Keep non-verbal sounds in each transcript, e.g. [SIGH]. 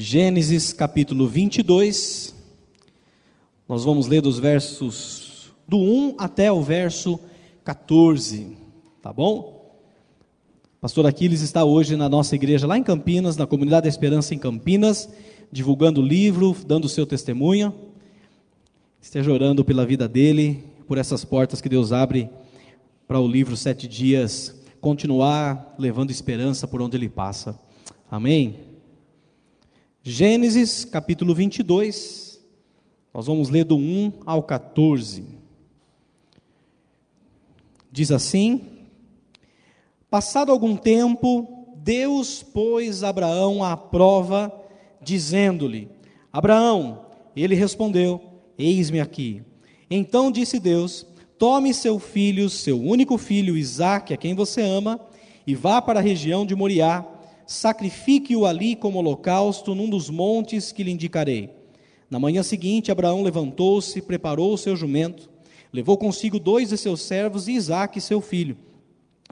Gênesis capítulo 22. Nós vamos ler dos versos do 1 até o verso 14, tá bom? Pastor Aquiles está hoje na nossa igreja lá em Campinas, na Comunidade da Esperança em Campinas, divulgando o livro, dando o seu testemunho. Esteja orando pela vida dele, por essas portas que Deus abre para o livro Sete Dias continuar levando esperança por onde ele passa. Amém? Gênesis capítulo 22, nós vamos ler do 1 ao 14. Diz assim: Passado algum tempo, Deus pôs Abraão à prova, dizendo-lhe: Abraão, ele respondeu: Eis-me aqui. Então disse Deus: Tome seu filho, seu único filho, Isaque, a quem você ama, e vá para a região de Moriá sacrifique-o ali como holocausto num dos montes que lhe indicarei. Na manhã seguinte, Abraão levantou-se, preparou o seu jumento, levou consigo dois de seus servos e Isaque, seu filho.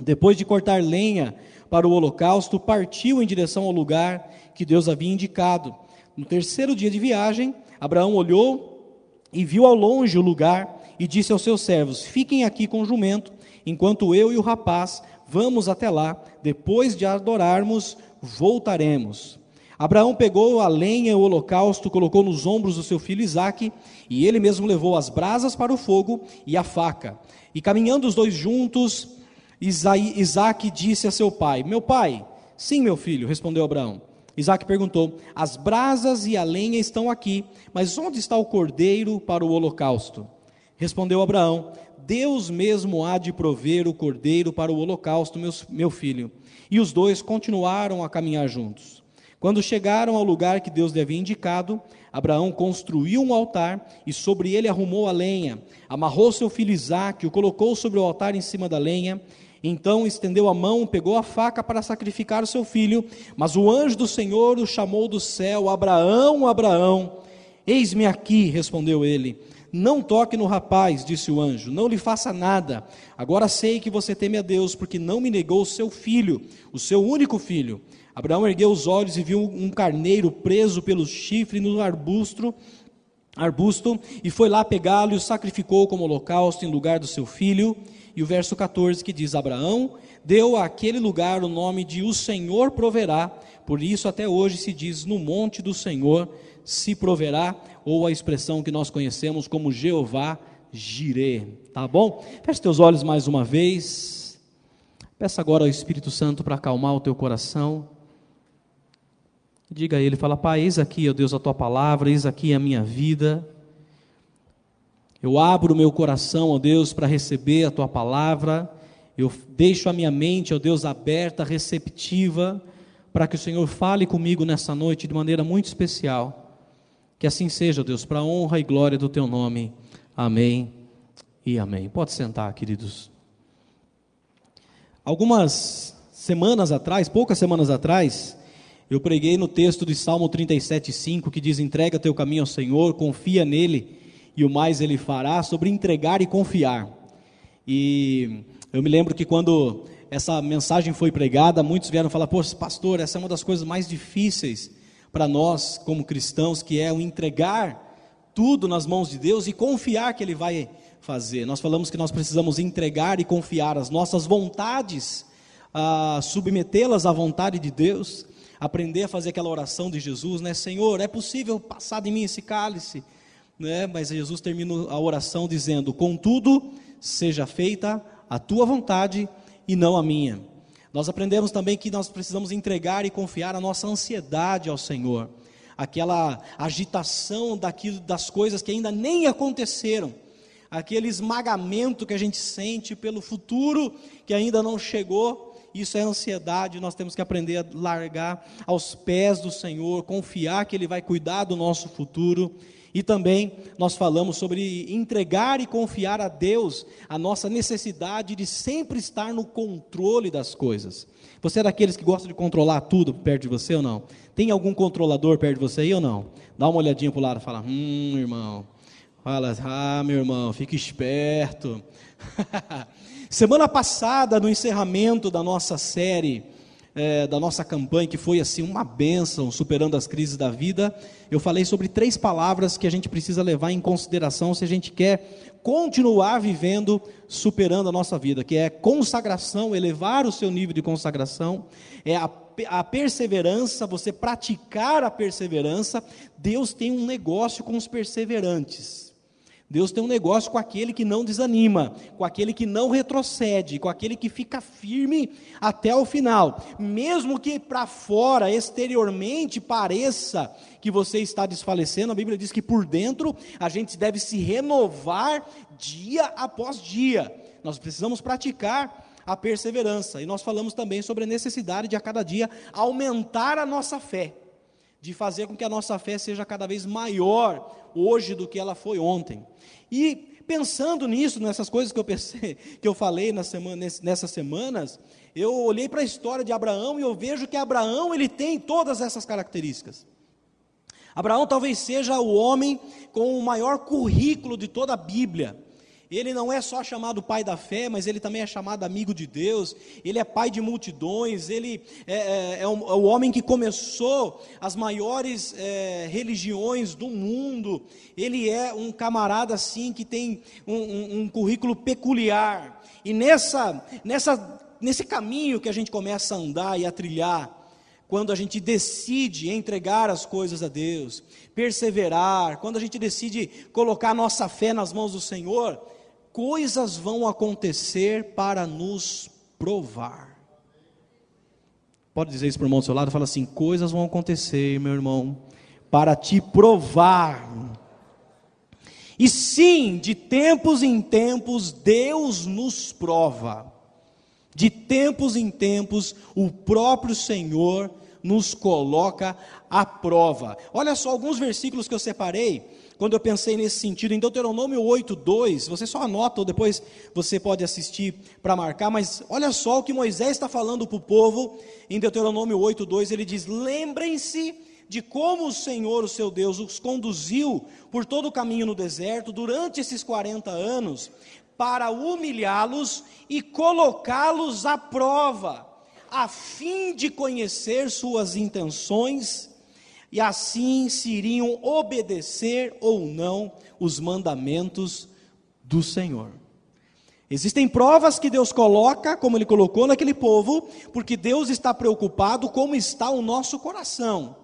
Depois de cortar lenha para o holocausto, partiu em direção ao lugar que Deus havia indicado. No terceiro dia de viagem, Abraão olhou e viu ao longe o lugar e disse aos seus servos: Fiquem aqui com o jumento, enquanto eu e o rapaz vamos até lá. Depois de adorarmos, voltaremos. Abraão pegou a lenha o holocausto, colocou nos ombros do seu filho Isaque, e ele mesmo levou as brasas para o fogo e a faca. E caminhando os dois juntos, Isaque disse a seu pai: Meu pai, sim, meu filho, respondeu Abraão. Isaac perguntou: As brasas e a lenha estão aqui, mas onde está o cordeiro para o holocausto? Respondeu Abraão: Deus mesmo há de prover o cordeiro para o holocausto, meu, meu filho. E os dois continuaram a caminhar juntos. Quando chegaram ao lugar que Deus lhe havia indicado, Abraão construiu um altar e sobre ele arrumou a lenha, amarrou seu filho Isaque, o colocou sobre o altar em cima da lenha. Então estendeu a mão, pegou a faca para sacrificar o seu filho, mas o anjo do Senhor o chamou do céu: Abraão, Abraão. Eis-me aqui, respondeu ele. Não toque no rapaz, disse o anjo, não lhe faça nada. Agora sei que você teme a Deus, porque não me negou o seu filho, o seu único filho. Abraão ergueu os olhos e viu um carneiro preso pelo chifre no arbusto, arbusto e foi lá pegá-lo e o sacrificou como holocausto em lugar do seu filho. E o verso 14 que diz: Abraão deu àquele lugar o nome de O Senhor proverá, por isso até hoje se diz: No monte do Senhor se proverá ou a expressão que nós conhecemos como Jeová Jirê, tá bom? Feche teus olhos mais uma vez. Peça agora ao Espírito Santo para acalmar o teu coração. Diga a ele, fala: Pai, eis aqui, ó Deus, a tua palavra, eis aqui a minha vida. Eu abro o meu coração, ó Deus, para receber a tua palavra. Eu deixo a minha mente, ó Deus, aberta, receptiva, para que o Senhor fale comigo nessa noite de maneira muito especial. Que assim seja, Deus, para a honra e glória do teu nome. Amém e amém. Pode sentar, queridos. Algumas semanas atrás, poucas semanas atrás, eu preguei no texto de Salmo 37:5 que diz: "Entrega teu caminho ao Senhor, confia nele e o mais ele fará", sobre entregar e confiar. E eu me lembro que quando essa mensagem foi pregada, muitos vieram falar: "Poxa, pastor, essa é uma das coisas mais difíceis para nós como cristãos, que é o entregar tudo nas mãos de Deus e confiar que Ele vai fazer. Nós falamos que nós precisamos entregar e confiar as nossas vontades, submetê-las à vontade de Deus, aprender a fazer aquela oração de Jesus, né? Senhor, é possível passar de mim esse cálice, né? Mas Jesus termina a oração dizendo: Contudo, seja feita a tua vontade e não a minha. Nós aprendemos também que nós precisamos entregar e confiar a nossa ansiedade ao Senhor, aquela agitação daquilo, das coisas que ainda nem aconteceram, aquele esmagamento que a gente sente pelo futuro que ainda não chegou. Isso é ansiedade, nós temos que aprender a largar aos pés do Senhor, confiar que Ele vai cuidar do nosso futuro e também nós falamos sobre entregar e confiar a Deus a nossa necessidade de sempre estar no controle das coisas. Você é daqueles que gosta de controlar tudo perto de você ou não? Tem algum controlador perto de você aí ou não? Dá uma olhadinha para o lado e fala: Hum, irmão. Fala, ah, meu irmão, fique esperto. [LAUGHS] Semana passada, no encerramento da nossa série é, da nossa campanha, que foi assim uma bênção, superando as crises da vida, eu falei sobre três palavras que a gente precisa levar em consideração se a gente quer continuar vivendo, superando a nossa vida, que é consagração, elevar o seu nível de consagração, é a, a perseverança, você praticar a perseverança. Deus tem um negócio com os perseverantes. Deus tem um negócio com aquele que não desanima, com aquele que não retrocede, com aquele que fica firme até o final. Mesmo que para fora, exteriormente, pareça que você está desfalecendo, a Bíblia diz que por dentro a gente deve se renovar dia após dia. Nós precisamos praticar a perseverança. E nós falamos também sobre a necessidade de a cada dia aumentar a nossa fé, de fazer com que a nossa fé seja cada vez maior hoje do que ela foi ontem. E pensando nisso, nessas coisas que eu pensei, [LAUGHS] que eu falei na semana, nessas semanas, eu olhei para a história de Abraão e eu vejo que Abraão ele tem todas essas características. Abraão talvez seja o homem com o maior currículo de toda a Bíblia. Ele não é só chamado pai da fé, mas ele também é chamado amigo de Deus. Ele é pai de multidões. Ele é, é, é, o, é o, homem que começou as maiores é, religiões do mundo. Ele é um camarada assim que tem um, um, um currículo peculiar. E nessa, nessa, nesse caminho que a gente começa a andar e a trilhar, quando a gente decide entregar as coisas a Deus, perseverar, quando a gente decide colocar nossa fé nas mãos do Senhor, coisas vão acontecer para nos provar. Pode dizer isso para o irmão do seu lado? Fala assim: coisas vão acontecer, meu irmão, para te provar. E sim, de tempos em tempos, Deus nos prova. De tempos em tempos, o próprio Senhor nos coloca à prova. Olha só alguns versículos que eu separei quando eu pensei nesse sentido, em Deuteronômio 8:2, você só anota ou depois você pode assistir para marcar, mas olha só o que Moisés está falando para o povo. Em Deuteronômio 8:2, ele diz: Lembrem-se de como o Senhor, o seu Deus, os conduziu por todo o caminho no deserto durante esses 40 anos, para humilhá-los e colocá-los à prova, a fim de conhecer suas intenções e assim se iriam obedecer ou não os mandamentos do Senhor. Existem provas que Deus coloca, como Ele colocou naquele povo, porque Deus está preocupado como está o nosso coração.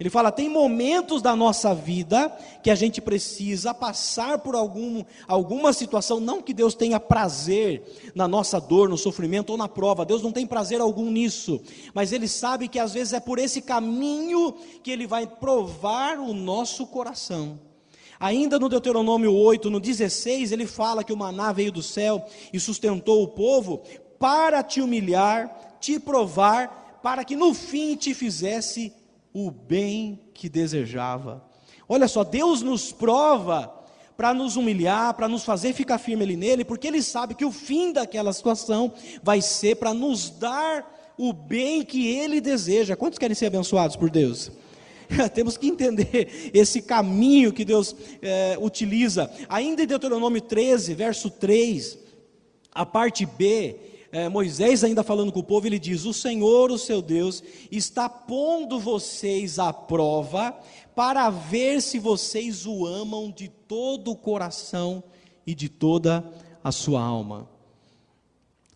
Ele fala: tem momentos da nossa vida que a gente precisa passar por algum, alguma situação, não que Deus tenha prazer na nossa dor, no sofrimento ou na prova, Deus não tem prazer algum nisso, mas Ele sabe que às vezes é por esse caminho que Ele vai provar o nosso coração. Ainda no Deuteronômio 8, no 16, ele fala que o maná veio do céu e sustentou o povo para te humilhar, te provar, para que no fim te fizesse o bem que desejava. Olha só, Deus nos prova para nos humilhar, para nos fazer ficar firme ali nele, porque ele sabe que o fim daquela situação vai ser para nos dar o bem que ele deseja. Quantos querem ser abençoados por Deus? [LAUGHS] Temos que entender esse caminho que Deus é, utiliza. Ainda em Deuteronômio 13, verso 3, a parte B, é, Moisés ainda falando com o povo, ele diz: O Senhor, o seu Deus, está pondo vocês à prova para ver se vocês o amam de todo o coração e de toda a sua alma.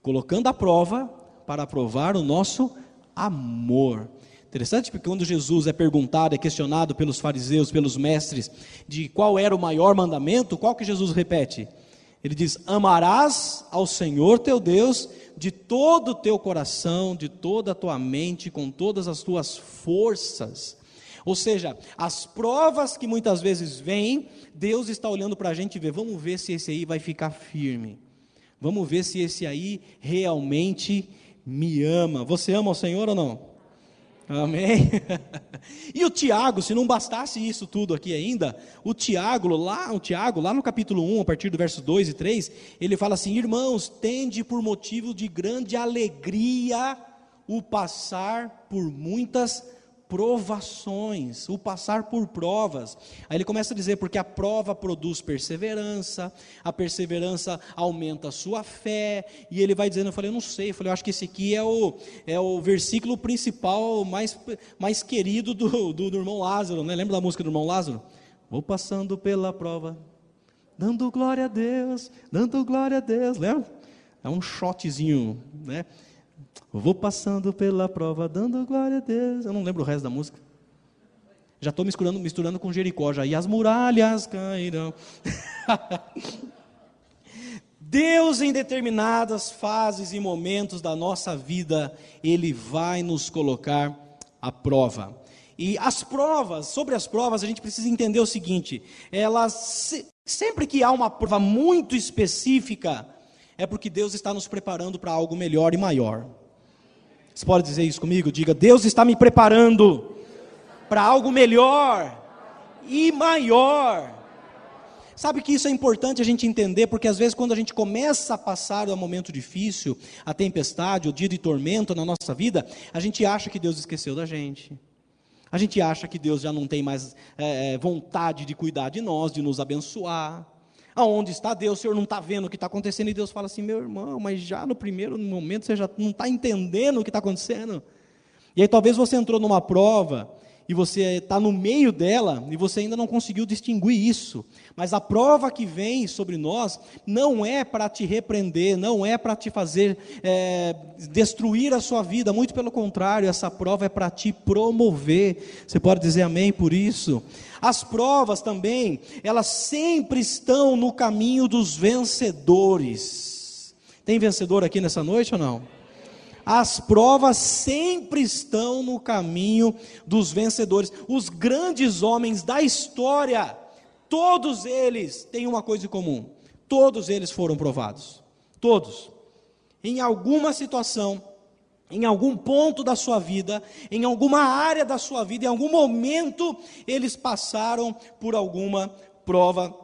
Colocando a prova para provar o nosso amor. Interessante porque quando Jesus é perguntado, é questionado pelos fariseus, pelos mestres, de qual era o maior mandamento, qual que Jesus repete? Ele diz: Amarás ao Senhor teu Deus de todo o teu coração, de toda a tua mente, com todas as tuas forças. Ou seja, as provas que muitas vezes vêm, Deus está olhando para a gente e vê, vamos ver se esse aí vai ficar firme. Vamos ver se esse aí realmente me ama. Você ama o Senhor ou não? Amém? [LAUGHS] e o Tiago, se não bastasse isso tudo aqui ainda, o Tiago, lá, o Tiago, lá no capítulo 1, a partir do verso 2 e 3, ele fala assim: Irmãos, tende por motivo de grande alegria o passar por muitas provações, o passar por provas. Aí ele começa a dizer, porque a prova produz perseverança, a perseverança aumenta a sua fé, e ele vai dizendo, eu falei, eu não sei, eu falei, eu acho que esse aqui é o, é o versículo principal mais, mais querido do, do, do irmão Lázaro, né? lembra da música do irmão Lázaro? Vou passando pela prova, dando glória a Deus, dando glória a Deus, lembra? É um shotzinho, né? Vou passando pela prova, dando glória a Deus. Eu não lembro o resto da música. Já estou misturando, misturando com Jericó já. E as muralhas cairão. [LAUGHS] Deus, em determinadas fases e momentos da nossa vida, Ele vai nos colocar à prova. E as provas, sobre as provas, a gente precisa entender o seguinte: elas, sempre que há uma prova muito específica, é porque Deus está nos preparando para algo melhor e maior. Você pode dizer isso comigo? Diga: Deus está me preparando para algo melhor e maior. Sabe que isso é importante a gente entender, porque às vezes quando a gente começa a passar um momento difícil, a tempestade, o dia de tormento na nossa vida, a gente acha que Deus esqueceu da gente. A gente acha que Deus já não tem mais é, vontade de cuidar de nós, de nos abençoar. Aonde está Deus? O Senhor não está vendo o que está acontecendo? E Deus fala assim: meu irmão, mas já no primeiro momento você já não está entendendo o que está acontecendo. E aí talvez você entrou numa prova e você está no meio dela e você ainda não conseguiu distinguir isso. Mas a prova que vem sobre nós não é para te repreender, não é para te fazer é, destruir a sua vida, muito pelo contrário, essa prova é para te promover. Você pode dizer amém por isso? As provas também, elas sempre estão no caminho dos vencedores. Tem vencedor aqui nessa noite ou não? As provas sempre estão no caminho dos vencedores. Os grandes homens da história, todos eles têm uma coisa em comum: todos eles foram provados. Todos. Em alguma situação, em algum ponto da sua vida, em alguma área da sua vida, em algum momento, eles passaram por alguma prova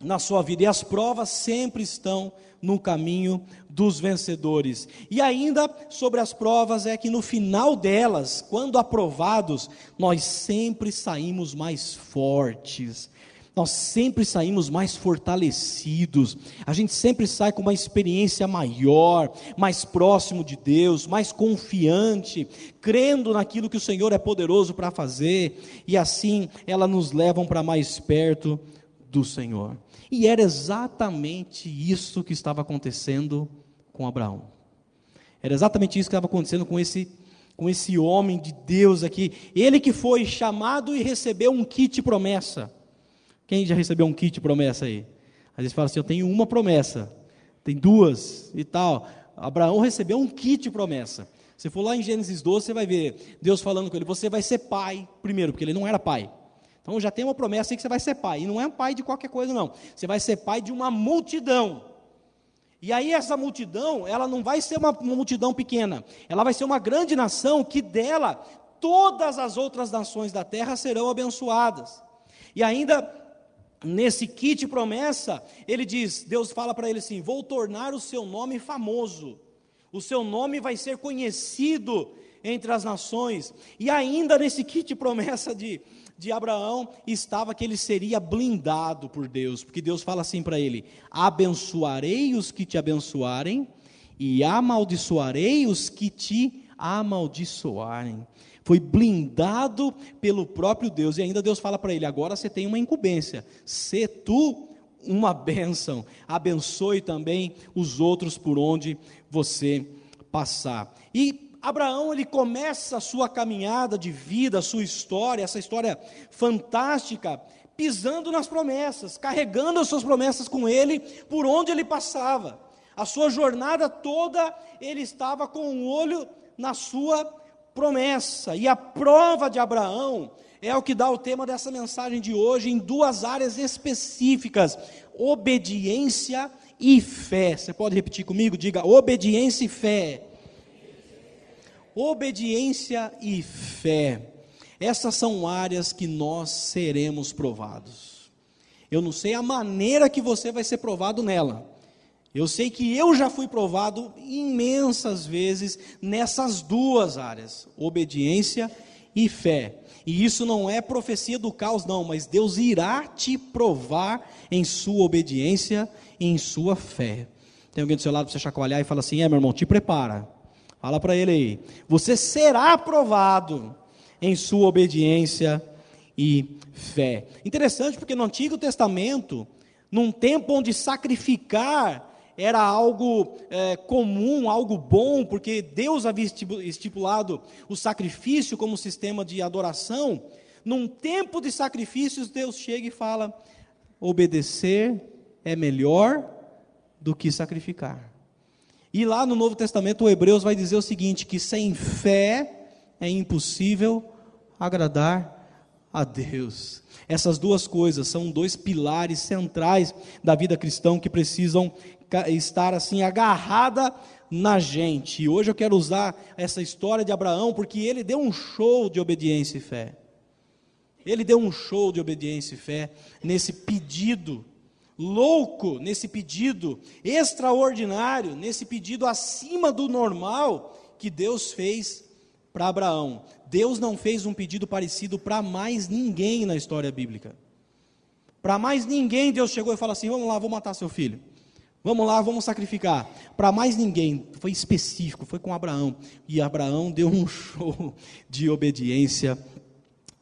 na sua vida. E as provas sempre estão no caminho dos vencedores. E ainda sobre as provas é que no final delas, quando aprovados, nós sempre saímos mais fortes. Nós sempre saímos mais fortalecidos, a gente sempre sai com uma experiência maior, mais próximo de Deus, mais confiante, crendo naquilo que o Senhor é poderoso para fazer, e assim elas nos levam para mais perto do Senhor. E era exatamente isso que estava acontecendo com Abraão. Era exatamente isso que estava acontecendo com esse, com esse homem de Deus aqui. Ele que foi chamado e recebeu um kit promessa. Quem já recebeu um kit promessa aí? Às vezes fala assim: eu tenho uma promessa, tem duas e tal. Abraão recebeu um kit promessa. Se for lá em Gênesis 12, você vai ver Deus falando com ele: você vai ser pai, primeiro, porque ele não era pai. Então já tem uma promessa aí que você vai ser pai. E não é um pai de qualquer coisa, não. Você vai ser pai de uma multidão. E aí essa multidão, ela não vai ser uma, uma multidão pequena. Ela vai ser uma grande nação que dela todas as outras nações da terra serão abençoadas. E ainda nesse kit promessa, ele diz, Deus fala para ele assim: "Vou tornar o seu nome famoso. O seu nome vai ser conhecido entre as nações". E ainda nesse kit promessa de de Abraão estava que ele seria blindado por Deus, porque Deus fala assim para ele: abençoarei os que te abençoarem, e amaldiçoarei os que te amaldiçoarem. Foi blindado pelo próprio Deus, e ainda Deus fala para ele: agora você tem uma incumbência, se tu uma bênção, abençoe também os outros por onde você passar. E Abraão ele começa a sua caminhada de vida, a sua história, essa história fantástica, pisando nas promessas, carregando as suas promessas com ele por onde ele passava. A sua jornada toda ele estava com o um olho na sua promessa. E a prova de Abraão é o que dá o tema dessa mensagem de hoje em duas áreas específicas: obediência e fé. Você pode repetir comigo? Diga obediência e fé obediência e fé. Essas são áreas que nós seremos provados. Eu não sei a maneira que você vai ser provado nela. Eu sei que eu já fui provado imensas vezes nessas duas áreas, obediência e fé. E isso não é profecia do caos, não, mas Deus irá te provar em sua obediência e em sua fé. Tem alguém do seu lado para você chacoalhar e fala assim: é, meu irmão, te prepara. Fala para ele aí. Você será aprovado em sua obediência e fé. Interessante porque no Antigo Testamento, num tempo onde sacrificar era algo é, comum, algo bom, porque Deus havia estipulado o sacrifício como sistema de adoração. Num tempo de sacrifícios, Deus chega e fala: obedecer é melhor do que sacrificar. E lá no Novo Testamento, o Hebreus vai dizer o seguinte: que sem fé é impossível agradar a Deus. Essas duas coisas são dois pilares centrais da vida cristã que precisam estar assim agarrada na gente. E hoje eu quero usar essa história de Abraão porque ele deu um show de obediência e fé. Ele deu um show de obediência e fé nesse pedido louco, nesse pedido extraordinário, nesse pedido acima do normal que Deus fez para Abraão. Deus não fez um pedido parecido para mais ninguém na história bíblica. Para mais ninguém Deus chegou e falou assim: "Vamos lá, vou matar seu filho". Vamos lá, vamos sacrificar. Para mais ninguém, foi específico, foi com Abraão. E Abraão deu um [LAUGHS] show de obediência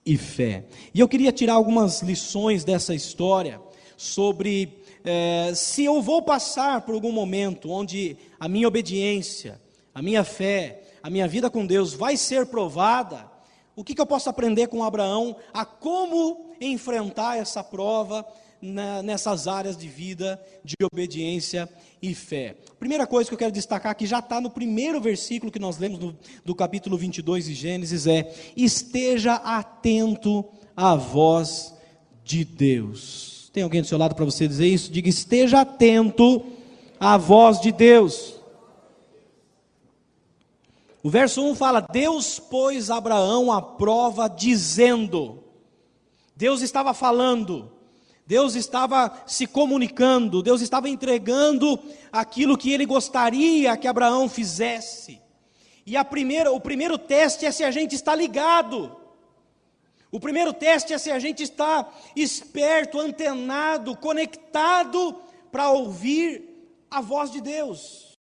e fé. E eu queria tirar algumas lições dessa história sobre é, se eu vou passar por algum momento onde a minha obediência, a minha fé, a minha vida com Deus vai ser provada, o que, que eu posso aprender com Abraão a como enfrentar essa prova na, nessas áreas de vida de obediência e fé. Primeira coisa que eu quero destacar, que já está no primeiro versículo que nós lemos no, do capítulo 22 de Gênesis, é: esteja atento à voz de Deus. Tem alguém do seu lado para você dizer isso? Diga: esteja atento à voz de Deus. O verso 1 fala: Deus pôs Abraão à prova, dizendo. Deus estava falando, Deus estava se comunicando, Deus estava entregando aquilo que ele gostaria que Abraão fizesse. E a primeira, o primeiro teste é se a gente está ligado. O primeiro teste é se a gente está esperto, antenado, conectado para ouvir a voz de Deus.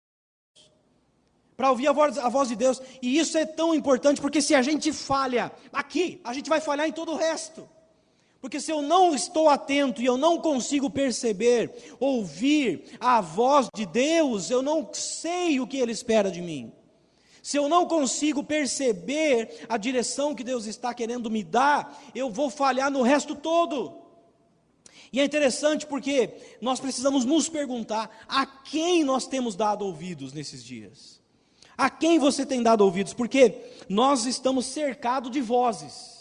Para ouvir a voz, a voz de Deus. E isso é tão importante porque se a gente falha aqui, a gente vai falhar em todo o resto. Porque se eu não estou atento e eu não consigo perceber, ouvir a voz de Deus, eu não sei o que Ele espera de mim. Se eu não consigo perceber a direção que Deus está querendo me dar, eu vou falhar no resto todo. E é interessante porque nós precisamos nos perguntar a quem nós temos dado ouvidos nesses dias. A quem você tem dado ouvidos? Porque nós estamos cercados de vozes.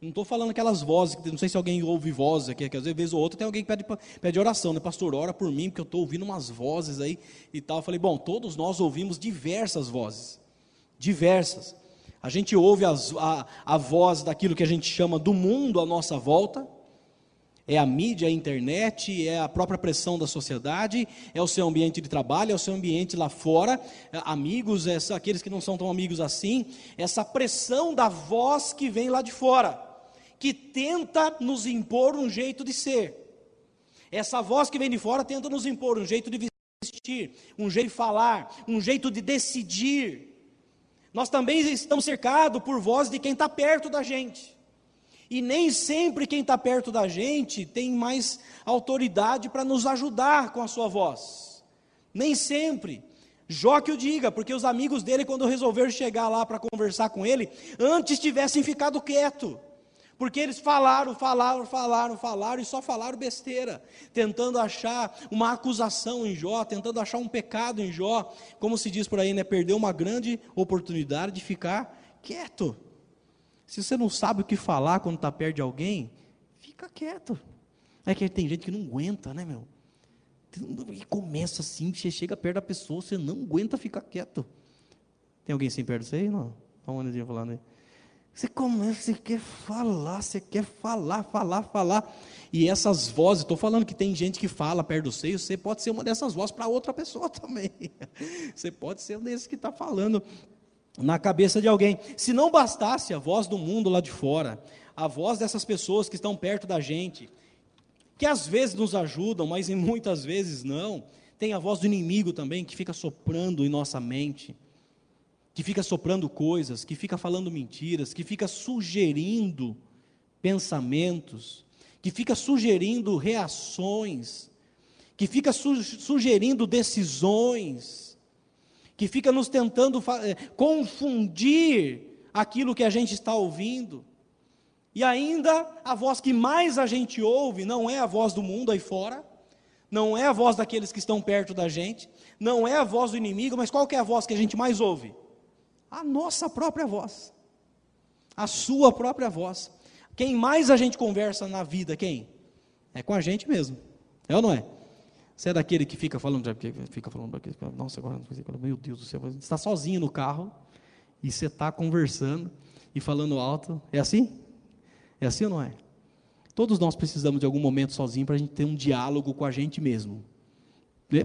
Não estou falando aquelas vozes, não sei se alguém ouve vozes aqui, que às vezes ou outra tem alguém que pede, pede oração, né? Pastor, ora por mim, porque eu estou ouvindo umas vozes aí e tal. Eu falei, bom, todos nós ouvimos diversas vozes. Diversas. A gente ouve as, a, a voz daquilo que a gente chama do mundo à nossa volta. É a mídia, é a internet, é a própria pressão da sociedade, é o seu ambiente de trabalho, é o seu ambiente lá fora, é amigos, é aqueles que não são tão amigos assim, essa pressão da voz que vem lá de fora que tenta nos impor um jeito de ser. Essa voz que vem de fora tenta nos impor um jeito de vestir, um jeito de falar, um jeito de decidir. Nós também estamos cercados por voz de quem está perto da gente. E nem sempre quem está perto da gente tem mais autoridade para nos ajudar com a sua voz. Nem sempre. Jó que o diga, porque os amigos dele, quando resolveram chegar lá para conversar com ele, antes tivessem ficado quieto. Porque eles falaram, falaram, falaram, falaram e só falaram besteira, tentando achar uma acusação em Jó, tentando achar um pecado em Jó, como se diz por aí, né? Perdeu uma grande oportunidade de ficar quieto. Se você não sabe o que falar quando está perto de alguém, fica quieto. É que tem gente que não aguenta, né, meu? E começa assim, você chega perto da pessoa, você não aguenta ficar quieto. Tem alguém assim perto de você? Não. Vamos um falando aí. Você começa, você quer falar, você quer falar, falar, falar. E essas vozes, estou falando que tem gente que fala perto do seio, você pode ser uma dessas vozes para outra pessoa [LAUGHS] também. Você pode ser um desses que está falando na cabeça de alguém. Se não bastasse a voz do mundo lá de fora, a voz dessas pessoas que estão perto da gente, que às vezes nos ajudam, mas em muitas vezes não, tem a voz do inimigo também que fica soprando em nossa mente, que fica soprando coisas, que fica falando mentiras, que fica sugerindo pensamentos, que fica sugerindo reações, que fica su sugerindo decisões, que fica nos tentando eh, confundir aquilo que a gente está ouvindo. E ainda a voz que mais a gente ouve não é a voz do mundo aí fora, não é a voz daqueles que estão perto da gente, não é a voz do inimigo, mas qual é a voz que a gente mais ouve? A nossa própria voz. A sua própria voz. Quem mais a gente conversa na vida, quem? É com a gente mesmo. É ou não é? Você é daquele que fica falando, fica falando, nossa, agora, meu Deus do céu, você está sozinho no carro e você está conversando e falando alto. É assim? É assim ou não é? Todos nós precisamos de algum momento sozinho para a gente ter um diálogo com a gente mesmo.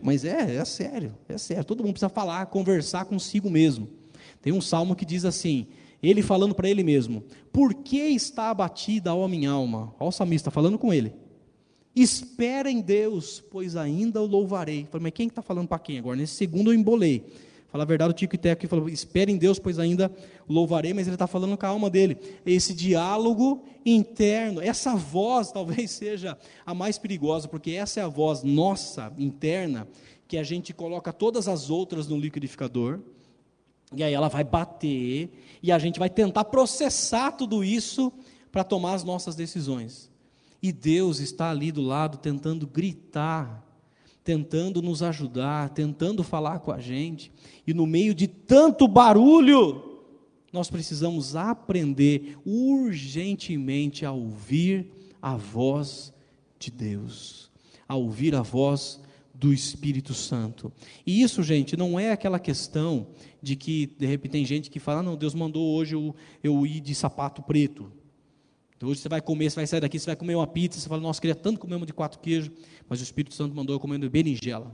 Mas é, é sério, é sério. Todo mundo precisa falar, conversar consigo mesmo. Tem um salmo que diz assim: ele falando para ele mesmo: Por que está abatida a minha alma? Olha o salmista falando com ele. Espera em Deus, pois ainda o louvarei. Falei, mas quem está falando para quem agora? Nesse segundo eu embolei. Fala a verdade, o Tico e Teco falou: espere em Deus, pois ainda louvarei, mas ele está falando com a alma dele. Esse diálogo interno, essa voz [LAUGHS] talvez seja a mais perigosa, porque essa é a voz nossa, interna, que a gente coloca todas as outras no liquidificador, e aí ela vai bater, e a gente vai tentar processar tudo isso para tomar as nossas decisões. E Deus está ali do lado tentando gritar tentando nos ajudar, tentando falar com a gente, e no meio de tanto barulho, nós precisamos aprender urgentemente a ouvir a voz de Deus, a ouvir a voz do Espírito Santo. E isso, gente, não é aquela questão de que, de repente, tem gente que fala: não, Deus mandou hoje eu, eu ir de sapato preto. Então, hoje você vai comer, você vai sair daqui, você vai comer uma pizza, você fala, nossa, queria tanto comer uma de quatro queijos, mas o Espírito Santo mandou eu comer berinjela.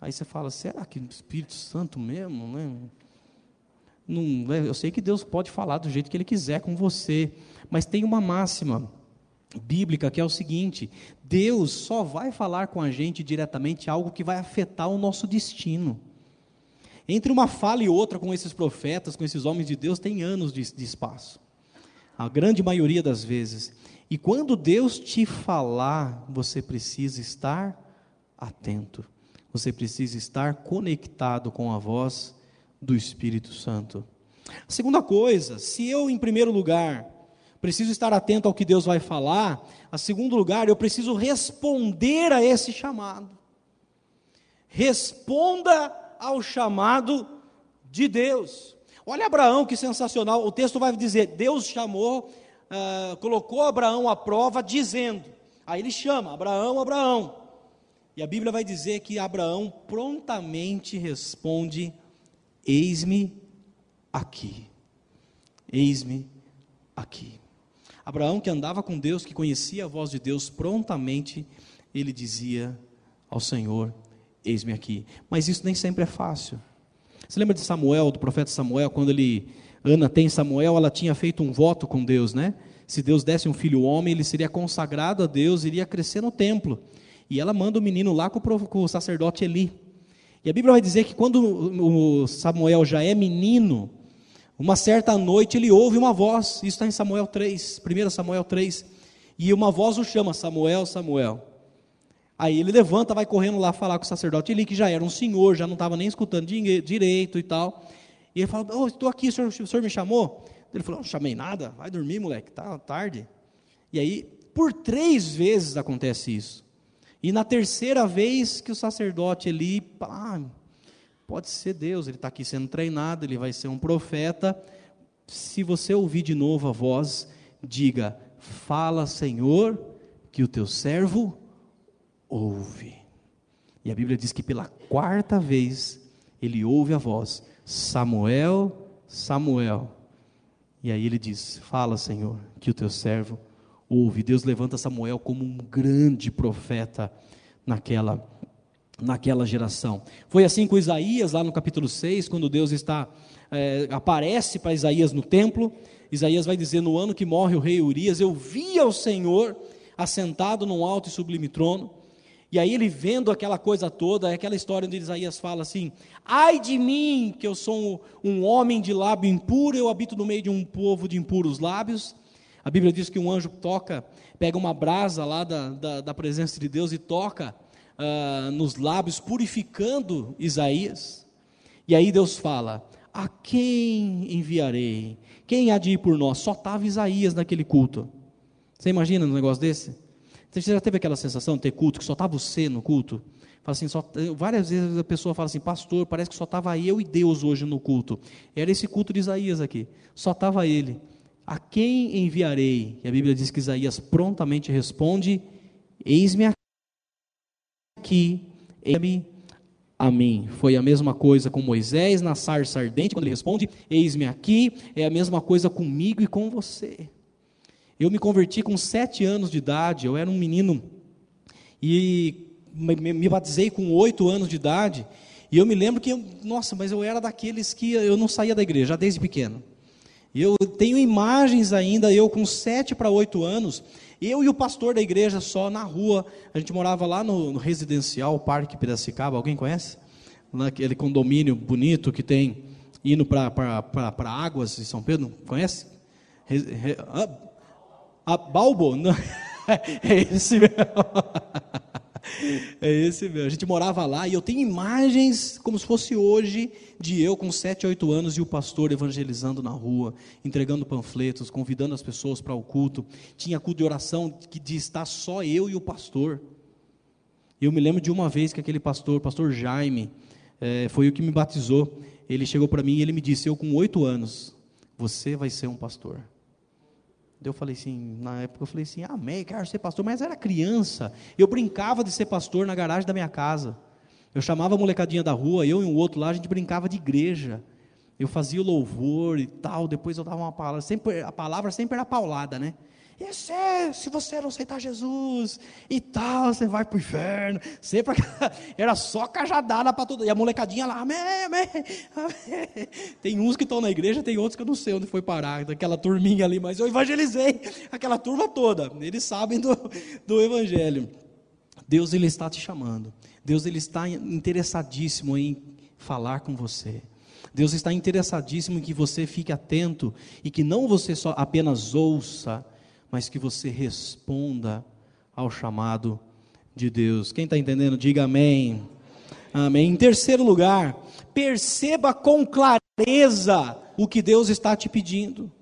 Aí você fala, será que o Espírito Santo mesmo, né? Não, né, eu sei que Deus pode falar do jeito que Ele quiser com você, mas tem uma máxima bíblica que é o seguinte: Deus só vai falar com a gente diretamente algo que vai afetar o nosso destino. Entre uma fala e outra com esses profetas, com esses homens de Deus, tem anos de, de espaço a grande maioria das vezes. E quando Deus te falar, você precisa estar atento, você precisa estar conectado com a voz do Espírito Santo. A segunda coisa, se eu, em primeiro lugar, preciso estar atento ao que Deus vai falar, a segundo lugar, eu preciso responder a esse chamado. Responda ao chamado de Deus. Olha Abraão, que sensacional. O texto vai dizer: Deus chamou, uh, colocou Abraão à prova, dizendo. Aí ele chama: Abraão, Abraão. E a Bíblia vai dizer que Abraão prontamente responde: Eis-me aqui. Eis-me aqui. Abraão, que andava com Deus, que conhecia a voz de Deus, prontamente ele dizia ao Senhor: Eis-me aqui. Mas isso nem sempre é fácil. Você lembra de Samuel, do profeta Samuel, quando ele, Ana tem Samuel, ela tinha feito um voto com Deus, né? Se Deus desse um filho homem, ele seria consagrado a Deus, iria crescer no templo. E ela manda o menino lá com o, sacerdote Eli. E a Bíblia vai dizer que quando o Samuel já é menino, uma certa noite ele ouve uma voz, isso está em Samuel 3, 1 Samuel 3, e uma voz o chama, Samuel, Samuel. Aí ele levanta, vai correndo lá falar com o sacerdote Eli, que já era um senhor, já não estava nem escutando direito e tal. E ele fala: oh, estou aqui, o senhor, o senhor me chamou? Ele falou: não chamei nada, vai dormir, moleque, tá tarde. E aí, por três vezes acontece isso. E na terceira vez que o sacerdote Eli, ah, pode ser Deus, ele está aqui sendo treinado, ele vai ser um profeta. Se você ouvir de novo a voz, diga: Fala, Senhor, que o teu servo ouve. E a Bíblia diz que pela quarta vez ele ouve a voz: Samuel, Samuel. E aí ele diz: Fala, Senhor, que o teu servo ouve. Deus levanta Samuel como um grande profeta naquela naquela geração. Foi assim com Isaías, lá no capítulo 6, quando Deus está é, aparece para Isaías no templo. Isaías vai dizer: No ano que morre o rei Urias, eu via o Senhor assentado num alto e sublime trono. E aí ele vendo aquela coisa toda, é aquela história onde Isaías fala assim: Ai de mim, que eu sou um, um homem de lábio impuro, eu habito no meio de um povo de impuros lábios. A Bíblia diz que um anjo toca, pega uma brasa lá da, da, da presença de Deus e toca uh, nos lábios, purificando Isaías. E aí Deus fala: A quem enviarei? Quem há de ir por nós? Só estava Isaías naquele culto. Você imagina um negócio desse? Você já teve aquela sensação de ter culto, que só estava você no culto? Fala assim, só, várias vezes a pessoa fala assim, pastor, parece que só estava eu e Deus hoje no culto. Era esse culto de Isaías aqui, só estava ele. A quem enviarei? E a Bíblia diz que Isaías prontamente responde: Eis-me aqui, eis-me a mim. Foi a mesma coisa com Moisés na sarça ardente, quando ele responde: Eis-me aqui, é a mesma coisa comigo e com você. Eu me converti com sete anos de idade, eu era um menino e me batizei com oito anos de idade. E eu me lembro que, eu, nossa, mas eu era daqueles que eu não saía da igreja, já desde pequeno. E eu tenho imagens ainda, eu com sete para oito anos, eu e o pastor da igreja só na rua. A gente morava lá no, no residencial Parque Piracicaba, alguém conhece? Naquele condomínio bonito que tem indo para Águas de São Pedro, conhece? Re, re, ah, a Balbo? Não. [LAUGHS] É esse mesmo. [LAUGHS] É esse mesmo. A gente morava lá e eu tenho imagens como se fosse hoje de eu com 7, 8 anos e o pastor evangelizando na rua, entregando panfletos, convidando as pessoas para o culto. Tinha culto de oração que de estar só eu e o pastor. Eu me lembro de uma vez que aquele pastor, pastor Jaime, é, foi o que me batizou. Ele chegou para mim e ele me disse: Eu com oito anos, você vai ser um pastor. Eu falei assim, na época eu falei assim, amém, quero ser pastor, mas era criança. Eu brincava de ser pastor na garagem da minha casa. Eu chamava a molecadinha da rua, eu e um outro lá, a gente brincava de igreja. Eu fazia louvor e tal, depois eu dava uma palavra, sempre, a palavra sempre era paulada, né? É, se você não aceitar Jesus e tal, você vai para o inferno. Sempre [LAUGHS] era só cajadada para tudo. E a molecadinha lá, amém, amém. Tem uns que estão na igreja, tem outros que eu não sei onde foi parar, daquela turminha ali, mas eu evangelizei aquela turma toda. Eles sabem do, do evangelho. Deus ele está te chamando. Deus ele está interessadíssimo em falar com você. Deus está interessadíssimo em que você fique atento e que não você só apenas ouça, mas que você responda ao chamado de Deus. Quem está entendendo, diga amém. Amém. Em terceiro lugar, perceba com clareza o que Deus está te pedindo.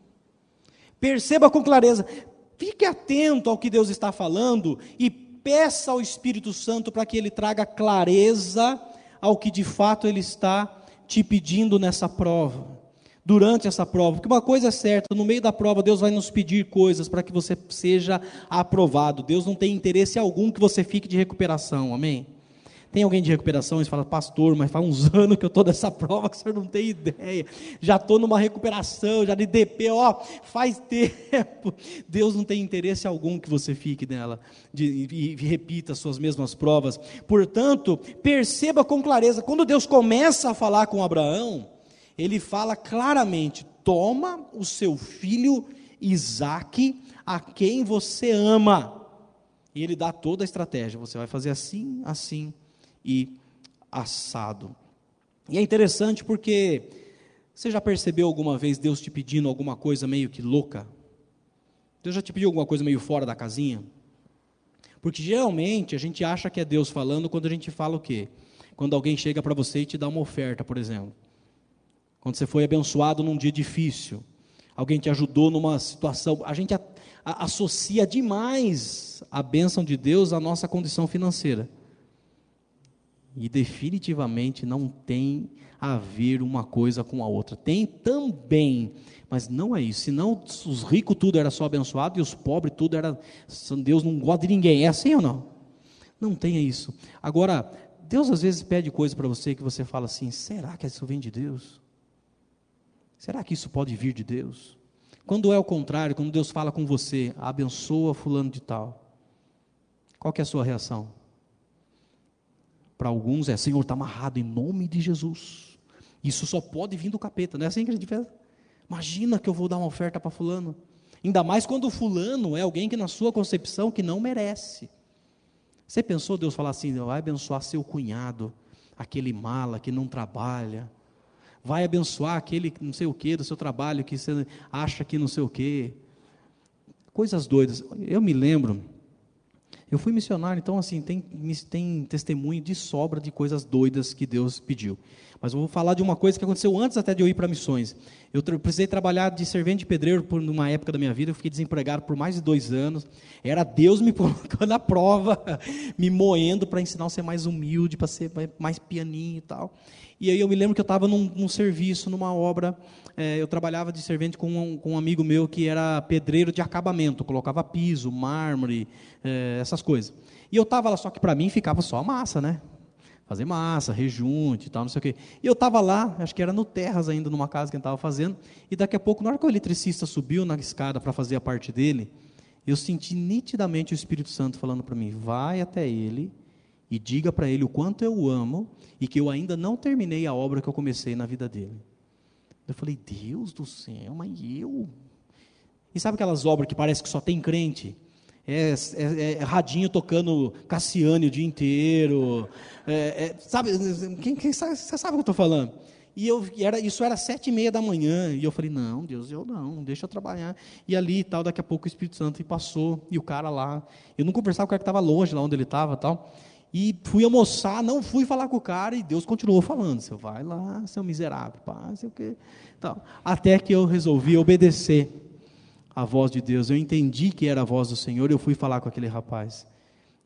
Perceba com clareza. Fique atento ao que Deus está falando e peça ao Espírito Santo para que ele traga clareza ao que de fato ele está te pedindo nessa prova durante essa prova. Porque uma coisa é certa, no meio da prova, Deus vai nos pedir coisas para que você seja aprovado. Deus não tem interesse algum que você fique de recuperação, amém? Tem alguém de recuperação e fala, pastor, mas faz uns [LAUGHS] anos que eu estou nessa prova que o senhor não tem ideia. Já estou numa recuperação, já de DP, ó, faz [LAUGHS] tempo. Deus não tem interesse algum que você fique nela de, e, e repita as suas mesmas provas. Portanto, perceba com clareza, quando Deus começa a falar com Abraão, ele fala claramente: toma o seu filho Isaque, a quem você ama. E ele dá toda a estratégia: você vai fazer assim, assim e assado. E é interessante porque você já percebeu alguma vez Deus te pedindo alguma coisa meio que louca? Deus já te pediu alguma coisa meio fora da casinha? Porque geralmente a gente acha que é Deus falando quando a gente fala o quê? Quando alguém chega para você e te dá uma oferta, por exemplo. Quando você foi abençoado num dia difícil, alguém te ajudou numa situação. A gente a, a, associa demais a bênção de Deus à nossa condição financeira. E definitivamente não tem a ver uma coisa com a outra. Tem também, mas não é isso. Senão os ricos tudo era só abençoado e os pobres tudo era. Deus não gosta de ninguém. É assim ou não? Não tenha isso. Agora, Deus às vezes pede coisa para você que você fala assim: será que isso vem de Deus? Será que isso pode vir de Deus? Quando é o contrário, quando Deus fala com você, abençoa fulano de tal, qual é a sua reação? Para alguns é, Senhor, está amarrado em nome de Jesus. Isso só pode vir do capeta, não é assim que a gente fez? Imagina que eu vou dar uma oferta para fulano. Ainda mais quando o fulano é alguém que na sua concepção que não merece. Você pensou Deus falar assim, vai abençoar seu cunhado, aquele mala que não trabalha, vai abençoar aquele não sei o que do seu trabalho que você acha que não sei o que. Coisas doidas. Eu me lembro, eu fui missionário, então assim, tem, tem testemunho de sobra de coisas doidas que Deus pediu. Mas eu vou falar de uma coisa que aconteceu antes até de eu ir para missões. Eu precisei trabalhar de servente de pedreiro por uma época da minha vida, eu fiquei desempregado por mais de dois anos. Era Deus me [LAUGHS] colocando à prova, me moendo para ensinar a ser mais humilde, para ser mais pianinho e tal. E aí eu me lembro que eu estava num, num, serviço, numa obra, é, eu trabalhava de servente com um, com um, amigo meu que era pedreiro de acabamento, colocava piso, mármore, é, essas coisas. E eu estava lá, só que para mim ficava só a massa, né? Fazer massa, rejunte e tal, não sei o quê. E eu estava lá, acho que era no Terras ainda, numa casa que a gente estava fazendo, e daqui a pouco, na hora que o eletricista subiu na escada para fazer a parte dele, eu senti nitidamente o Espírito Santo falando para mim: vai até ele e diga para ele o quanto eu o amo e que eu ainda não terminei a obra que eu comecei na vida dele. Eu falei: Deus do céu, mas eu. E sabe aquelas obras que parece que só tem crente? É, é, é, radinho tocando Cassiane o dia inteiro. É, é sabe, quem, quem sabe, você sabe o que eu estou falando? E eu, era, isso era sete e meia da manhã, e eu falei, não, Deus, eu não, deixa eu trabalhar. E ali e tal, daqui a pouco o Espírito Santo passou, e o cara lá, eu não conversava com o cara que estava longe, lá onde ele estava tal. E fui almoçar, não fui falar com o cara, e Deus continuou falando, você vai lá, seu miserável, pá, sei o quê. Tal. Até que eu resolvi obedecer a voz de Deus. Eu entendi que era a voz do Senhor, eu fui falar com aquele rapaz.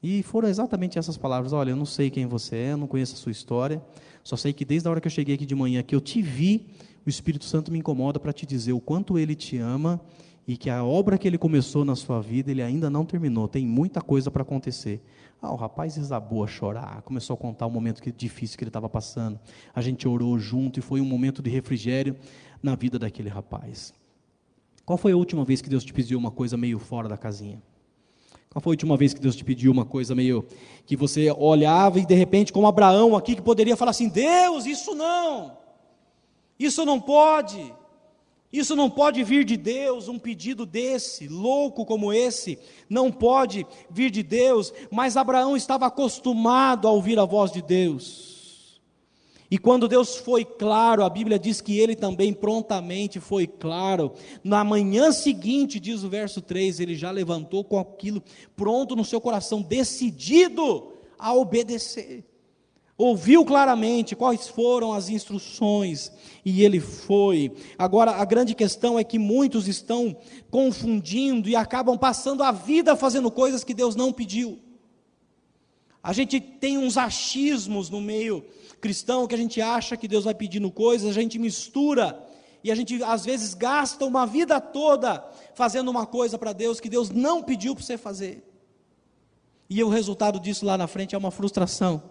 E foram exatamente essas palavras: Olha, eu não sei quem você é, eu não conheço a sua história, só sei que desde a hora que eu cheguei aqui de manhã, que eu te vi, o Espírito Santo me incomoda para te dizer o quanto ele te ama e que a obra que ele começou na sua vida, ele ainda não terminou, tem muita coisa para acontecer. Ah, o rapaz desabou a chorar, começou a contar o momento que, difícil que ele estava passando. A gente orou junto e foi um momento de refrigério na vida daquele rapaz. Qual foi a última vez que Deus te pediu uma coisa meio fora da casinha? Qual foi a última vez que Deus te pediu uma coisa meio que você olhava e de repente, como Abraão aqui, que poderia falar assim: Deus, isso não, isso não pode, isso não pode vir de Deus, um pedido desse, louco como esse, não pode vir de Deus, mas Abraão estava acostumado a ouvir a voz de Deus. E quando Deus foi claro, a Bíblia diz que ele também prontamente foi claro. Na manhã seguinte, diz o verso 3, ele já levantou com aquilo pronto no seu coração, decidido a obedecer. Ouviu claramente quais foram as instruções e ele foi. Agora, a grande questão é que muitos estão confundindo e acabam passando a vida fazendo coisas que Deus não pediu. A gente tem uns achismos no meio cristão que a gente acha que Deus vai pedindo coisas, a gente mistura e a gente às vezes gasta uma vida toda fazendo uma coisa para Deus que Deus não pediu para você fazer. E o resultado disso lá na frente é uma frustração.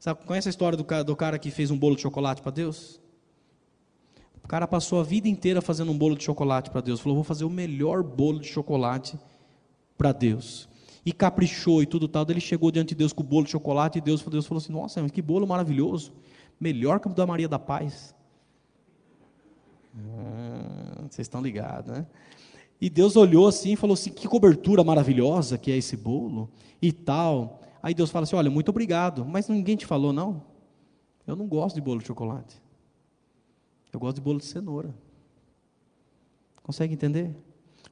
Sabe, conhece a história do cara, do cara que fez um bolo de chocolate para Deus? O cara passou a vida inteira fazendo um bolo de chocolate para Deus. Falou, vou fazer o melhor bolo de chocolate para Deus e caprichou e tudo tal. Ele chegou diante de Deus com o bolo de chocolate e Deus, Deus falou assim: Nossa, que bolo maravilhoso, melhor que o da Maria da Paz. Ah, vocês estão ligados, né? E Deus olhou assim e falou assim: Que cobertura maravilhosa que é esse bolo e tal. Aí Deus fala assim: Olha, muito obrigado, mas ninguém te falou, não? Eu não gosto de bolo de chocolate. Eu gosto de bolo de cenoura. Consegue entender?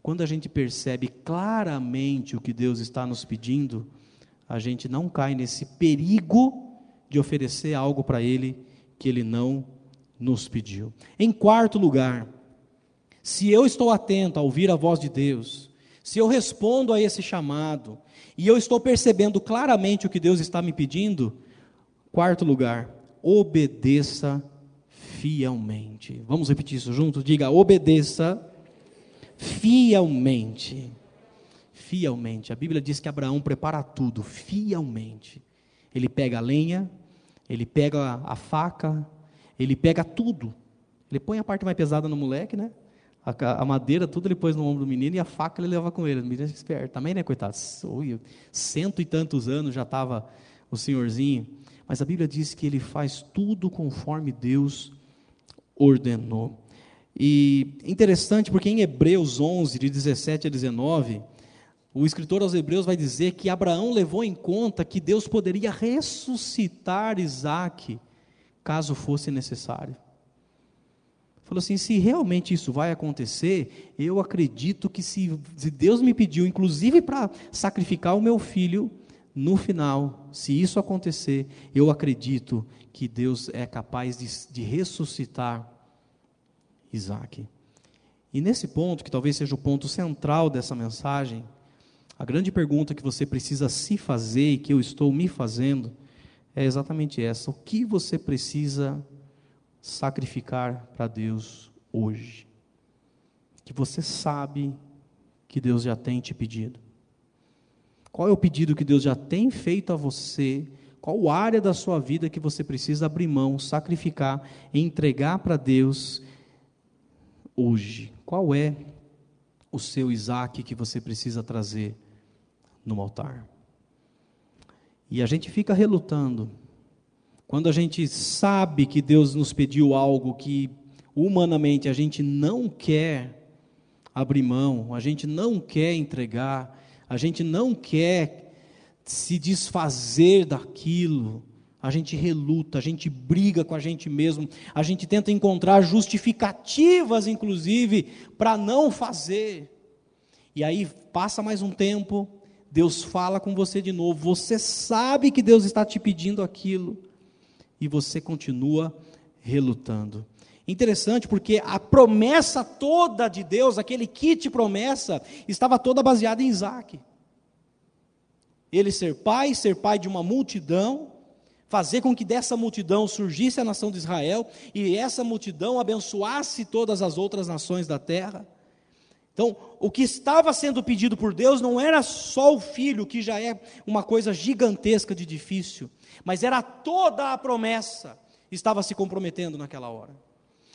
Quando a gente percebe claramente o que Deus está nos pedindo, a gente não cai nesse perigo de oferecer algo para Ele que Ele não nos pediu. Em quarto lugar, se eu estou atento a ouvir a voz de Deus, se eu respondo a esse chamado, e eu estou percebendo claramente o que Deus está me pedindo, quarto lugar, obedeça fielmente. Vamos repetir isso juntos? Diga: obedeça fielmente. Fielmente. A Bíblia diz que Abraão prepara tudo, fielmente. Ele pega a lenha, ele pega a faca, ele pega tudo. Ele põe a parte mais pesada no moleque, né? A, a, madeira, tudo ele pôs no ombro do menino e a faca ele leva com ele. O menino é esperto também, né, coitado? Oi, cento e tantos anos já estava o senhorzinho, mas a Bíblia diz que ele faz tudo conforme Deus ordenou. E interessante porque em Hebreus 11, de 17 a 19, o escritor aos Hebreus vai dizer que Abraão levou em conta que Deus poderia ressuscitar Isaac, caso fosse necessário. Falou assim: se realmente isso vai acontecer, eu acredito que se, se Deus me pediu, inclusive para sacrificar o meu filho, no final, se isso acontecer, eu acredito que Deus é capaz de, de ressuscitar Isaac. E nesse ponto, que talvez seja o ponto central dessa mensagem, a grande pergunta que você precisa se fazer e que eu estou me fazendo é exatamente essa: o que você precisa sacrificar para Deus hoje? Que você sabe que Deus já tem te pedido. Qual é o pedido que Deus já tem feito a você? Qual área da sua vida que você precisa abrir mão, sacrificar, entregar para Deus hoje? Qual é o seu Isaac que você precisa trazer no altar? E a gente fica relutando quando a gente sabe que Deus nos pediu algo que humanamente a gente não quer abrir mão, a gente não quer entregar, a gente não quer se desfazer daquilo, a gente reluta, a gente briga com a gente mesmo, a gente tenta encontrar justificativas, inclusive, para não fazer. E aí passa mais um tempo, Deus fala com você de novo, você sabe que Deus está te pedindo aquilo e você continua relutando. Interessante porque a promessa toda de Deus, aquele kit promessa, estava toda baseada em Isaac. Ele ser pai, ser pai de uma multidão, fazer com que dessa multidão surgisse a nação de Israel e essa multidão abençoasse todas as outras nações da terra. Então, o que estava sendo pedido por Deus não era só o filho, que já é uma coisa gigantesca de difícil, mas era toda a promessa estava se comprometendo naquela hora.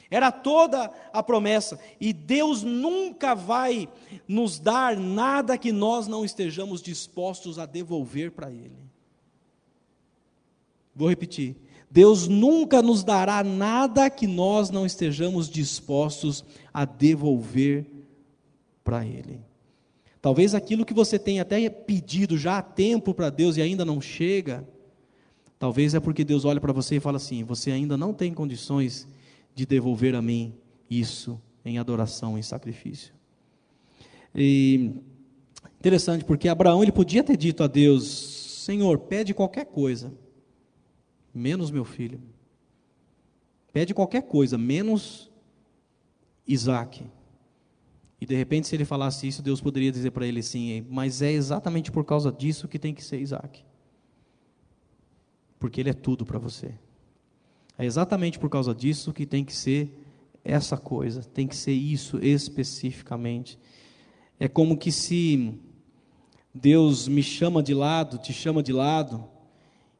Era toda a promessa, e Deus nunca vai nos dar nada que nós não estejamos dispostos a devolver para Ele. Vou repetir: Deus nunca nos dará nada que nós não estejamos dispostos a devolver para Ele. Talvez aquilo que você tem até pedido já há tempo para Deus e ainda não chega, talvez é porque Deus olha para você e fala assim: você ainda não tem condições de devolver a mim isso em adoração, em sacrifício. E interessante, porque Abraão ele podia ter dito a Deus: Senhor, pede qualquer coisa, menos meu filho. Pede qualquer coisa, menos Isaac. E de repente, se ele falasse isso, Deus poderia dizer para ele assim: Mas é exatamente por causa disso que tem que ser Isaac. Porque ele é tudo para você. É exatamente por causa disso que tem que ser essa coisa, tem que ser isso especificamente. É como que se Deus me chama de lado, te chama de lado,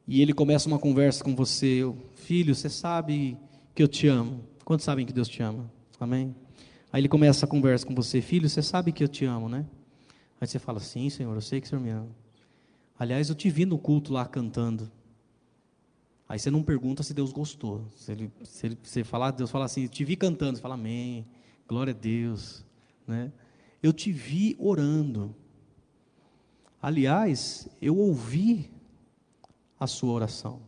e ele começa uma conversa com você: Filho, você sabe que eu te amo. Quantos sabem que Deus te ama? Amém? Aí ele começa a conversa com você, filho, você sabe que eu te amo, né? Aí você fala, sim, Senhor, eu sei que o Senhor me ama. Aliás, eu te vi no culto lá cantando. Aí você não pergunta se Deus gostou. Se, ele, se ele, você falar, Deus fala assim, te vi cantando, você fala, amém, glória a Deus. Né? Eu te vi orando. Aliás, eu ouvi a sua oração.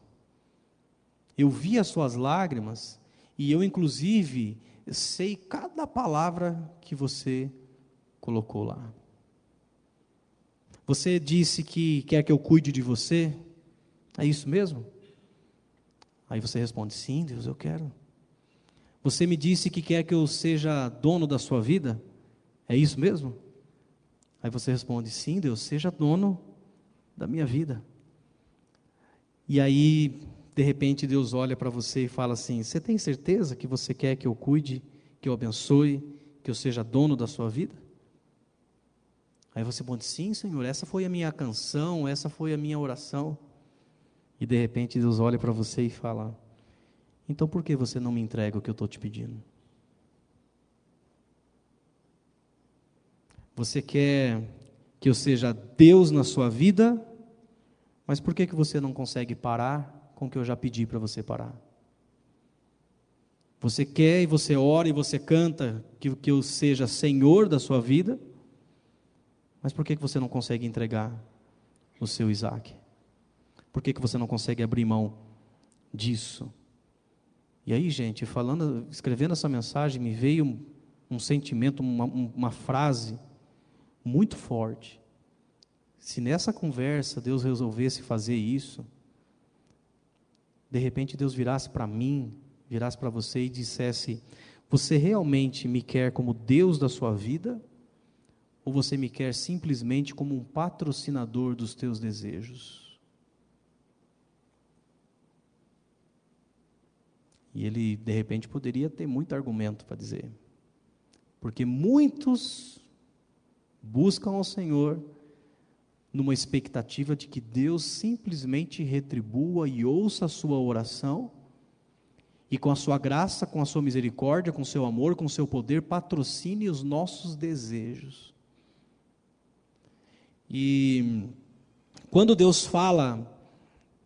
Eu vi as suas lágrimas e eu, inclusive, sei cada palavra que você colocou lá. Você disse que quer que eu cuide de você? É isso mesmo? Aí você responde: Sim, Deus, eu quero. Você me disse que quer que eu seja dono da sua vida? É isso mesmo? Aí você responde: Sim, Deus, seja dono da minha vida. E aí de repente Deus olha para você e fala assim: Você tem certeza que você quer que eu cuide, que eu abençoe, que eu seja dono da sua vida? Aí você pode, sim, Senhor, essa foi a minha canção, essa foi a minha oração. E de repente Deus olha para você e fala: Então por que você não me entrega o que eu estou te pedindo? Você quer que eu seja Deus na sua vida Mas por que, que você não consegue parar com o que eu já pedi para você parar? Você quer e você ora e você canta que, que eu seja senhor da sua vida, mas por que, que você não consegue entregar o seu Isaac? Por que, que você não consegue abrir mão disso? E aí, gente, falando, escrevendo essa mensagem, me veio um, um sentimento, uma, uma frase muito forte. Se nessa conversa Deus resolvesse fazer isso, de repente Deus virasse para mim, virasse para você e dissesse: Você realmente me quer como Deus da sua vida? Ou você me quer simplesmente como um patrocinador dos teus desejos? E ele, de repente, poderia ter muito argumento para dizer. Porque muitos buscam ao Senhor numa expectativa de que Deus simplesmente retribua e ouça a sua oração e com a sua graça, com a sua misericórdia, com o seu amor, com o seu poder, patrocine os nossos desejos. E quando Deus fala,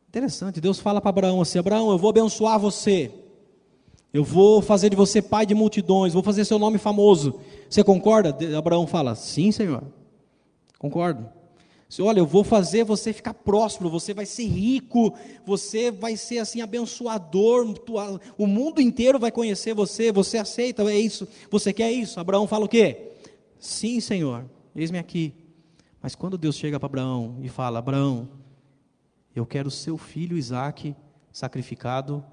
interessante, Deus fala para Abraão assim: Abraão, eu vou abençoar você, eu vou fazer de você pai de multidões, vou fazer seu nome famoso. Você concorda? Abraão fala: Sim, Senhor, concordo. Olha, eu vou fazer você ficar próspero, você vai ser rico, você vai ser assim abençoador, o mundo inteiro vai conhecer você, você aceita, é isso, você quer isso? Abraão fala o quê? Sim, Senhor, eis-me aqui. Mas quando Deus chega para Abraão e fala: Abraão, eu quero seu filho Isaque sacrificado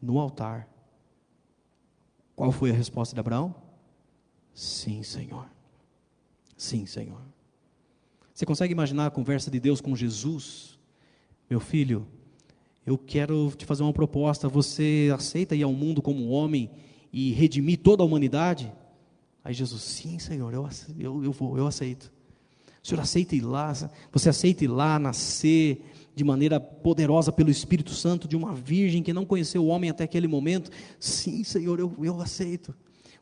no altar. Qual foi a resposta de Abraão? Sim, Senhor. Sim, Senhor. Você consegue imaginar a conversa de Deus com Jesus? Meu filho, eu quero te fazer uma proposta. Você aceita ir ao mundo como homem e redimir toda a humanidade? Aí Jesus, sim, Senhor, eu, eu, eu vou, eu aceito. O Senhor aceita ir lá, você aceita ir lá, nascer de maneira poderosa pelo Espírito Santo de uma virgem que não conheceu o homem até aquele momento? Sim, Senhor, eu, eu aceito.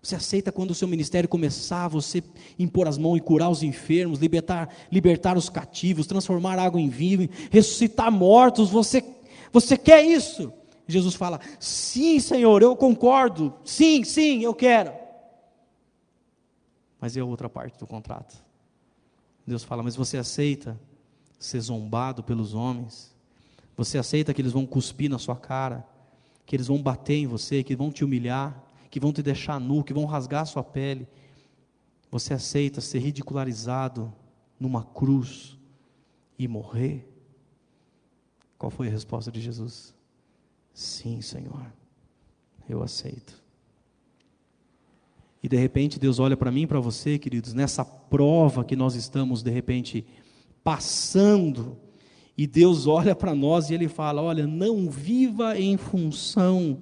Você aceita quando o seu ministério começar, você impor as mãos e curar os enfermos, libertar, libertar os cativos, transformar água em vinho, ressuscitar mortos, você, você quer isso? Jesus fala: Sim, Senhor, eu concordo, sim, sim, eu quero. Mas é outra parte do contrato. Deus fala: Mas você aceita ser zombado pelos homens? Você aceita que eles vão cuspir na sua cara? Que eles vão bater em você? Que vão te humilhar? Que vão te deixar nu, que vão rasgar a sua pele. Você aceita ser ridicularizado numa cruz e morrer? Qual foi a resposta de Jesus? Sim, Senhor, eu aceito. E de repente Deus olha para mim e para você, queridos, nessa prova que nós estamos de repente passando, e Deus olha para nós e Ele fala: Olha, não viva em função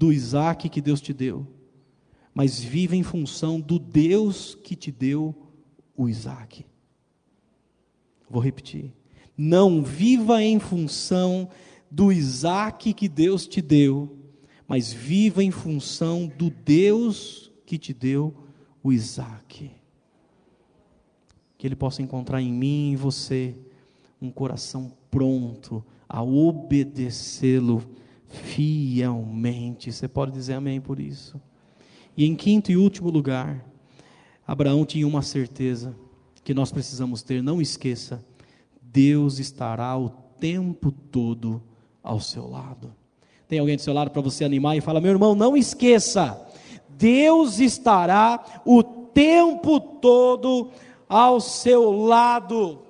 do Isaac que Deus te deu, mas viva em função do Deus que te deu o Isaac. Vou repetir. Não viva em função do Isaac que Deus te deu, mas viva em função do Deus que te deu o Isaac. Que Ele possa encontrar em mim e em você um coração pronto a obedecê-lo fielmente. Você pode dizer amém por isso. E em quinto e último lugar, Abraão tinha uma certeza que nós precisamos ter, não esqueça, Deus estará o tempo todo ao seu lado. Tem alguém do seu lado para você animar e fala: meu irmão, não esqueça, Deus estará o tempo todo ao seu lado.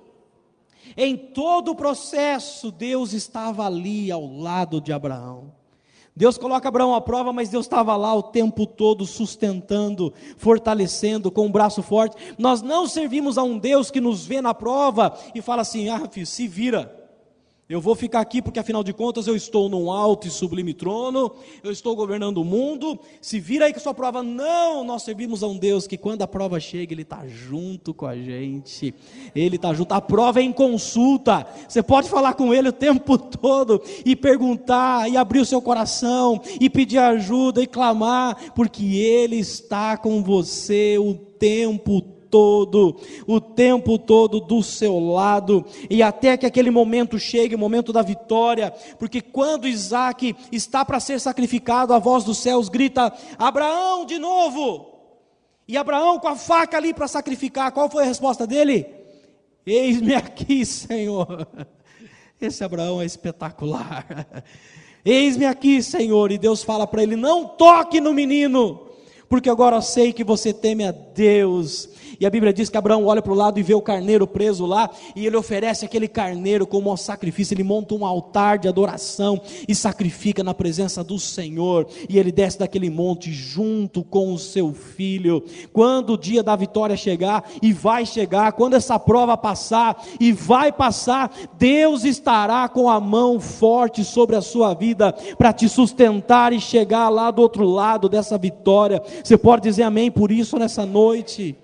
Em todo o processo, Deus estava ali ao lado de Abraão. Deus coloca Abraão à prova, mas Deus estava lá o tempo todo sustentando, fortalecendo com um braço forte. Nós não servimos a um Deus que nos vê na prova e fala assim: ah, filho, se vira. Eu vou ficar aqui porque, afinal de contas, eu estou num alto e sublime trono, eu estou governando o mundo. Se vira aí a sua prova, não, nós servimos a um Deus que, quando a prova chega, Ele está junto com a gente, Ele está junto. A prova é em consulta, você pode falar com Ele o tempo todo e perguntar, e abrir o seu coração, e pedir ajuda, e clamar, porque Ele está com você o tempo todo, o tempo todo do seu lado, e até que aquele momento chegue, o momento da vitória, porque quando Isaac está para ser sacrificado, a voz dos céus grita: Abraão de novo! E Abraão com a faca ali para sacrificar, qual foi a resposta dele? Eis-me aqui, Senhor. [LAUGHS] Esse Abraão é espetacular. [LAUGHS] Eis-me aqui, Senhor. E Deus fala para ele: Não toque no menino, porque agora sei que você teme a Deus e a Bíblia diz que Abraão olha para o lado e vê o carneiro preso lá, e ele oferece aquele carneiro como um sacrifício. Ele monta um altar de adoração e sacrifica na presença do Senhor. E ele desce daquele monte junto com o seu filho. Quando o dia da vitória chegar, e vai chegar, quando essa prova passar, e vai passar, Deus estará com a mão forte sobre a sua vida para te sustentar e chegar lá do outro lado dessa vitória. Você pode dizer amém por isso nessa noite?